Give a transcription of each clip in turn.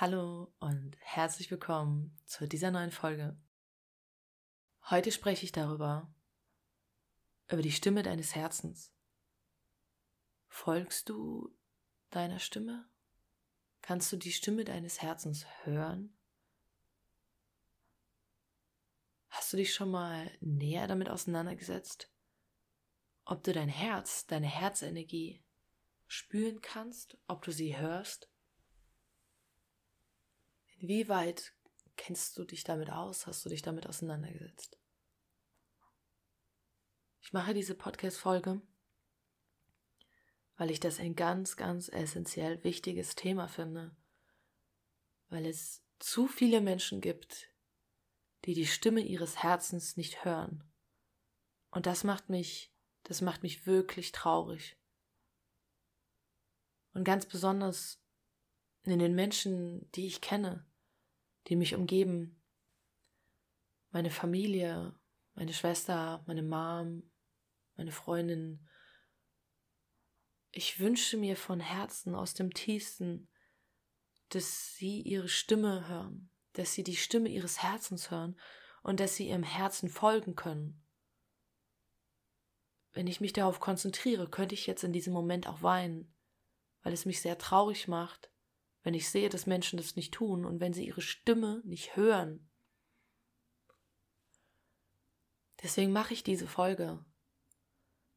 Hallo und herzlich willkommen zu dieser neuen Folge. Heute spreche ich darüber, über die Stimme deines Herzens. Folgst du deiner Stimme? Kannst du die Stimme deines Herzens hören? Hast du dich schon mal näher damit auseinandergesetzt, ob du dein Herz, deine Herzenergie spüren kannst, ob du sie hörst? Inwieweit kennst du dich damit aus? Hast du dich damit auseinandergesetzt? Ich mache diese Podcast-Folge, weil ich das ein ganz, ganz essentiell wichtiges Thema finde, weil es zu viele Menschen gibt, die die Stimme ihres Herzens nicht hören. Und das macht mich, das macht mich wirklich traurig. Und ganz besonders in den Menschen, die ich kenne, die mich umgeben. Meine Familie, meine Schwester, meine Mom, meine Freundin. Ich wünsche mir von Herzen aus dem tiefsten, dass sie ihre Stimme hören, dass sie die Stimme ihres Herzens hören und dass sie ihrem Herzen folgen können. Wenn ich mich darauf konzentriere, könnte ich jetzt in diesem Moment auch weinen, weil es mich sehr traurig macht, wenn ich sehe, dass Menschen das nicht tun und wenn sie ihre Stimme nicht hören. Deswegen mache ich diese Folge,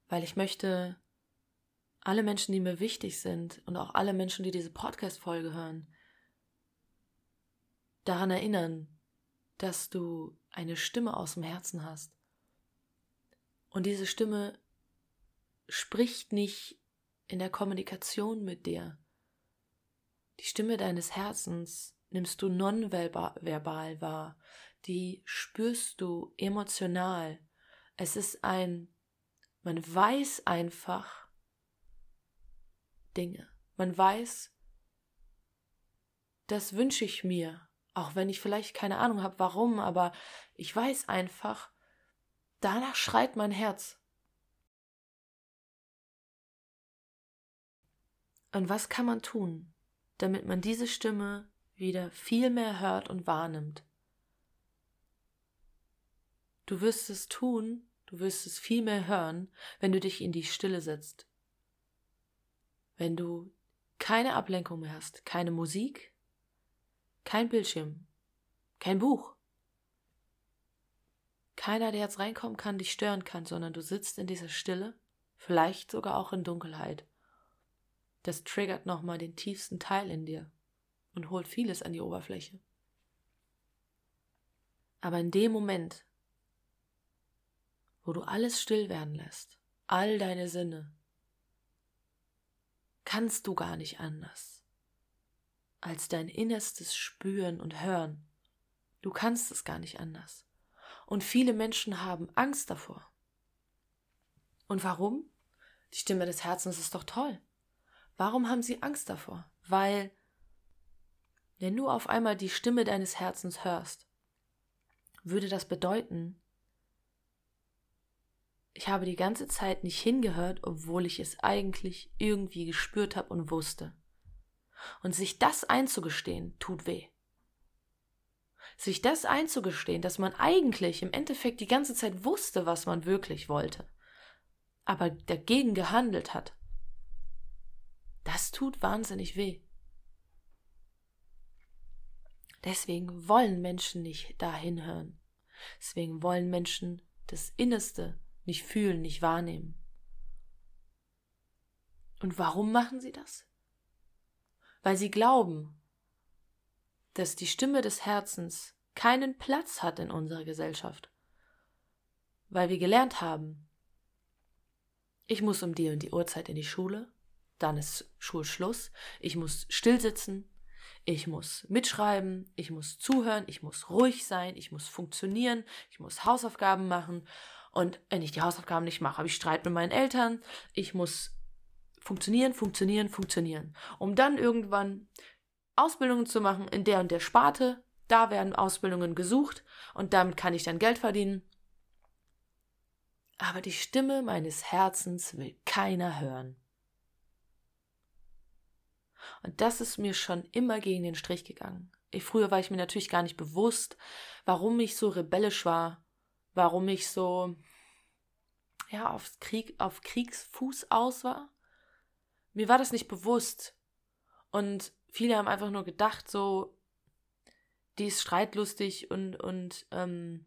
weil ich möchte alle Menschen, die mir wichtig sind und auch alle Menschen, die diese Podcast-Folge hören, daran erinnern, dass du eine Stimme aus dem Herzen hast. Und diese Stimme spricht nicht in der Kommunikation mit dir, die Stimme deines Herzens nimmst du nonverbal wahr, die spürst du emotional. Es ist ein, man weiß einfach Dinge. Man weiß, das wünsche ich mir, auch wenn ich vielleicht keine Ahnung habe, warum, aber ich weiß einfach, danach schreit mein Herz. Und was kann man tun? Damit man diese Stimme wieder viel mehr hört und wahrnimmt. Du wirst es tun, du wirst es viel mehr hören, wenn du dich in die Stille setzt. Wenn du keine Ablenkung mehr hast, keine Musik, kein Bildschirm, kein Buch. Keiner, der jetzt reinkommen kann, dich stören kann, sondern du sitzt in dieser Stille, vielleicht sogar auch in Dunkelheit. Das triggert nochmal den tiefsten Teil in dir und holt vieles an die Oberfläche. Aber in dem Moment, wo du alles still werden lässt, all deine Sinne, kannst du gar nicht anders, als dein Innerstes spüren und hören. Du kannst es gar nicht anders. Und viele Menschen haben Angst davor. Und warum? Die Stimme des Herzens ist doch toll. Warum haben sie Angst davor? Weil, wenn du auf einmal die Stimme deines Herzens hörst, würde das bedeuten, ich habe die ganze Zeit nicht hingehört, obwohl ich es eigentlich irgendwie gespürt habe und wusste. Und sich das einzugestehen, tut weh. Sich das einzugestehen, dass man eigentlich im Endeffekt die ganze Zeit wusste, was man wirklich wollte, aber dagegen gehandelt hat, das tut wahnsinnig weh. Deswegen wollen Menschen nicht dahin hören. Deswegen wollen Menschen das Innerste nicht fühlen, nicht wahrnehmen. Und warum machen sie das? Weil sie glauben, dass die Stimme des Herzens keinen Platz hat in unserer Gesellschaft. Weil wir gelernt haben, ich muss um die und die Uhrzeit in die Schule, dann ist Schulschluss. Ich muss stillsitzen, ich muss mitschreiben, ich muss zuhören, ich muss ruhig sein, ich muss funktionieren, ich muss Hausaufgaben machen. Und wenn ich die Hausaufgaben nicht mache, habe ich Streit mit meinen Eltern. Ich muss funktionieren, funktionieren, funktionieren. Um dann irgendwann Ausbildungen zu machen in der und der Sparte. Da werden Ausbildungen gesucht und damit kann ich dann Geld verdienen. Aber die Stimme meines Herzens will keiner hören. Und das ist mir schon immer gegen den Strich gegangen. Ich, früher war ich mir natürlich gar nicht bewusst, warum ich so rebellisch war, warum ich so ja auf Krieg auf Kriegsfuß aus war. Mir war das nicht bewusst. Und viele haben einfach nur gedacht, so, die ist streitlustig und, und ähm,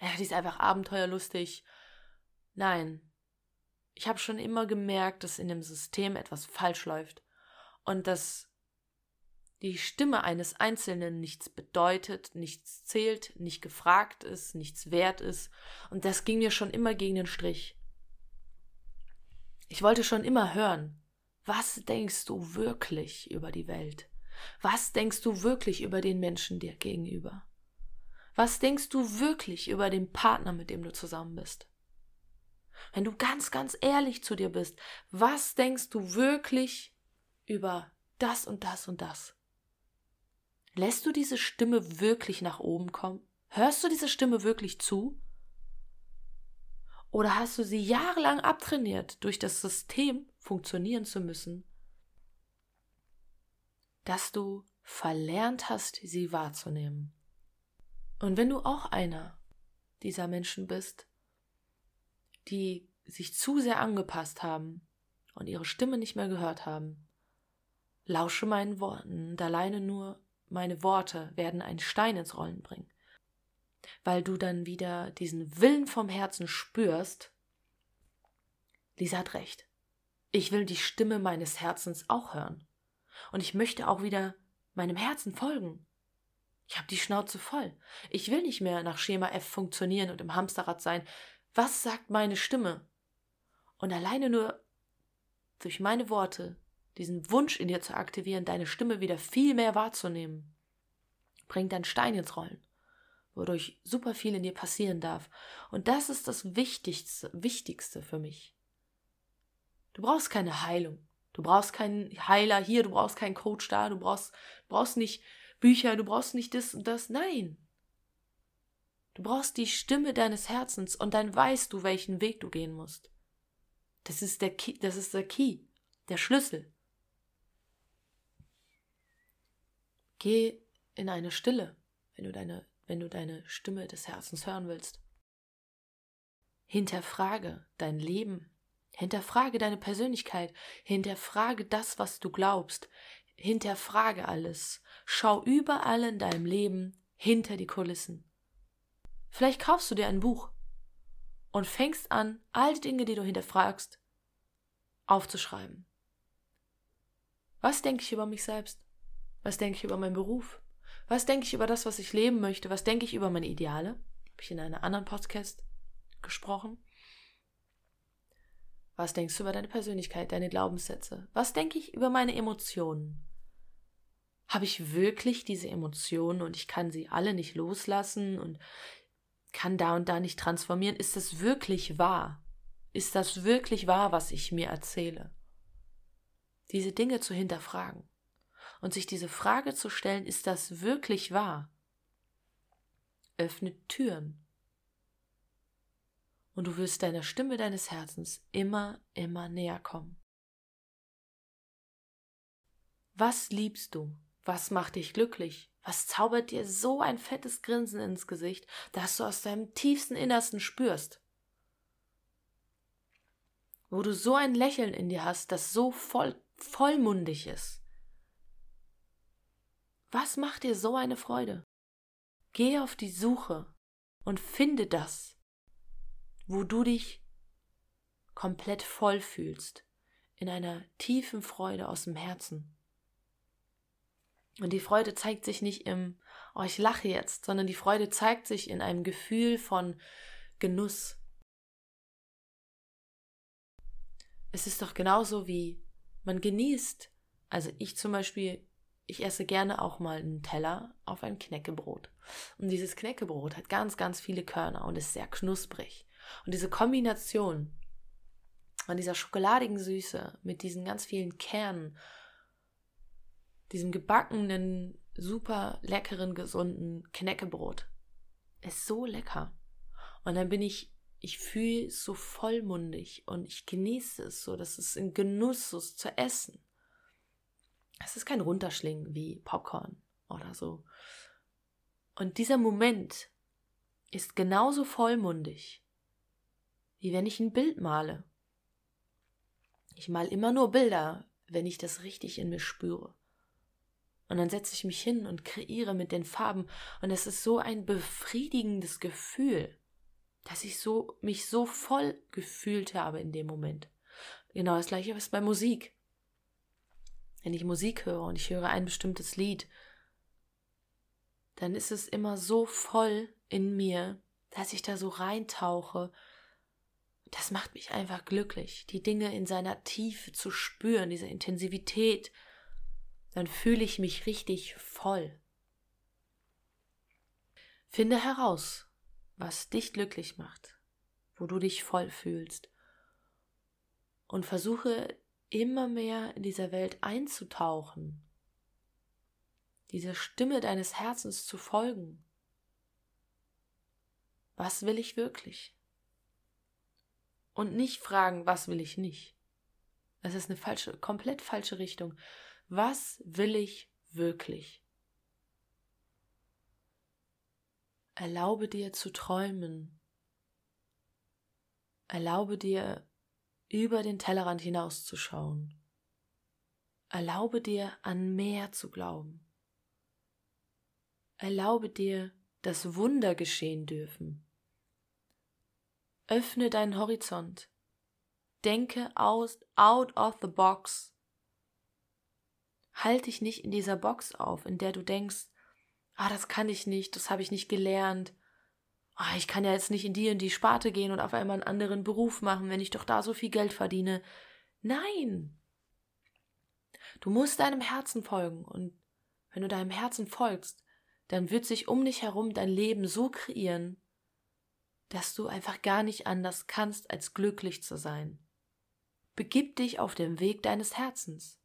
ja, die ist einfach abenteuerlustig. Nein. Ich habe schon immer gemerkt, dass in dem System etwas falsch läuft und dass die Stimme eines Einzelnen nichts bedeutet, nichts zählt, nicht gefragt ist, nichts wert ist. Und das ging mir schon immer gegen den Strich. Ich wollte schon immer hören, was denkst du wirklich über die Welt? Was denkst du wirklich über den Menschen dir gegenüber? Was denkst du wirklich über den Partner, mit dem du zusammen bist? Wenn du ganz, ganz ehrlich zu dir bist, was denkst du wirklich über das und das und das? Lässt du diese Stimme wirklich nach oben kommen? Hörst du diese Stimme wirklich zu? Oder hast du sie jahrelang abtrainiert, durch das System funktionieren zu müssen, dass du verlernt hast, sie wahrzunehmen? Und wenn du auch einer dieser Menschen bist, die sich zu sehr angepasst haben und ihre Stimme nicht mehr gehört haben, lausche meinen Worten und alleine nur meine Worte werden einen Stein ins Rollen bringen. Weil du dann wieder diesen Willen vom Herzen spürst, Lisa hat recht. Ich will die Stimme meines Herzens auch hören. Und ich möchte auch wieder meinem Herzen folgen. Ich habe die Schnauze voll. Ich will nicht mehr nach Schema F funktionieren und im Hamsterrad sein. Was sagt meine Stimme? Und alleine nur durch meine Worte diesen Wunsch in dir zu aktivieren, deine Stimme wieder viel mehr wahrzunehmen, bringt ein Stein ins Rollen, wodurch super viel in dir passieren darf. Und das ist das Wichtigste, Wichtigste für mich. Du brauchst keine Heilung. Du brauchst keinen Heiler hier, du brauchst keinen Coach da, du brauchst, brauchst nicht Bücher, du brauchst nicht das und das. Nein. Du brauchst die Stimme deines Herzens und dann weißt du, welchen Weg du gehen musst. Das ist der Key, das ist der Key, der Schlüssel. Geh in eine Stille, wenn du deine, wenn du deine Stimme des Herzens hören willst. Hinterfrage dein Leben, hinterfrage deine Persönlichkeit, hinterfrage das, was du glaubst, hinterfrage alles, schau überall in deinem Leben hinter die Kulissen. Vielleicht kaufst du dir ein Buch und fängst an, all die Dinge, die du hinterfragst, aufzuschreiben. Was denke ich über mich selbst? Was denke ich über meinen Beruf? Was denke ich über das, was ich leben möchte? Was denke ich über meine Ideale? Habe ich in einem anderen Podcast gesprochen. Was denkst du über deine Persönlichkeit, deine Glaubenssätze? Was denke ich über meine Emotionen? Habe ich wirklich diese Emotionen und ich kann sie alle nicht loslassen und kann da und da nicht transformieren? Ist das wirklich wahr? Ist das wirklich wahr, was ich mir erzähle? Diese Dinge zu hinterfragen und sich diese Frage zu stellen, ist das wirklich wahr? Öffnet Türen. Und du wirst deiner Stimme deines Herzens immer, immer näher kommen. Was liebst du? Was macht dich glücklich? Was zaubert dir so ein fettes Grinsen ins Gesicht, dass du aus deinem tiefsten Innersten spürst? Wo du so ein Lächeln in dir hast, das so voll, vollmundig ist. Was macht dir so eine Freude? Geh auf die Suche und finde das, wo du dich komplett voll fühlst, in einer tiefen Freude aus dem Herzen. Und die Freude zeigt sich nicht im, oh, ich lache jetzt, sondern die Freude zeigt sich in einem Gefühl von Genuss. Es ist doch genauso wie man genießt. Also ich zum Beispiel ich esse gerne auch mal einen Teller auf ein Knäckebrot. Und dieses Knäckebrot hat ganz, ganz viele Körner und ist sehr knusprig. Und diese Kombination von dieser schokoladigen Süße mit diesen ganz vielen Kernen, diesem gebackenen, super leckeren, gesunden Knäckebrot, ist so lecker. Und dann bin ich, ich fühle es so vollmundig und ich genieße es so, dass es in Genuss ist zu essen. Es ist kein Runterschlingen wie Popcorn oder so. Und dieser Moment ist genauso vollmundig, wie wenn ich ein Bild male. Ich mal immer nur Bilder, wenn ich das richtig in mir spüre. Und dann setze ich mich hin und kreiere mit den Farben. Und es ist so ein befriedigendes Gefühl, dass ich so, mich so voll gefühlt habe in dem Moment. Genau das gleiche ist bei Musik. Wenn ich Musik höre und ich höre ein bestimmtes Lied, dann ist es immer so voll in mir, dass ich da so reintauche. Das macht mich einfach glücklich, die Dinge in seiner Tiefe zu spüren, diese Intensivität, dann fühle ich mich richtig voll. Finde heraus, was dich glücklich macht, wo du dich voll fühlst und versuche immer mehr in dieser Welt einzutauchen, dieser Stimme deines Herzens zu folgen. Was will ich wirklich? Und nicht fragen, was will ich nicht. Das ist eine falsche, komplett falsche Richtung. Was will ich wirklich? Erlaube dir zu träumen. Erlaube dir über den Tellerrand hinauszuschauen. Erlaube dir an mehr zu glauben. Erlaube dir, dass Wunder geschehen dürfen. Öffne deinen Horizont. Denke aus, out of the box. Halt dich nicht in dieser Box auf, in der du denkst, ah, das kann ich nicht, das habe ich nicht gelernt. Ah, ich kann ja jetzt nicht in die und die Sparte gehen und auf einmal einen anderen Beruf machen, wenn ich doch da so viel Geld verdiene. Nein. Du musst deinem Herzen folgen und wenn du deinem Herzen folgst, dann wird sich um dich herum dein Leben so kreieren, dass du einfach gar nicht anders kannst, als glücklich zu sein. Begib dich auf den Weg deines Herzens.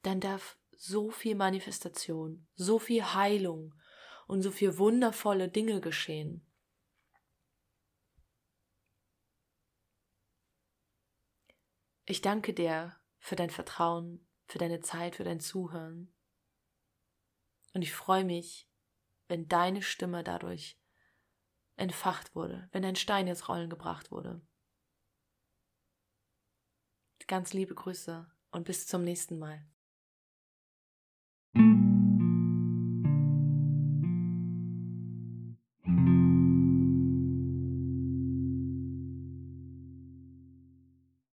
Dann darf so viel Manifestation, so viel Heilung und so viel wundervolle Dinge geschehen. Ich danke dir für dein Vertrauen, für deine Zeit, für dein Zuhören. Und ich freue mich, wenn deine Stimme dadurch entfacht wurde, wenn ein Stein ins Rollen gebracht wurde. Ganz liebe Grüße und bis zum nächsten Mal.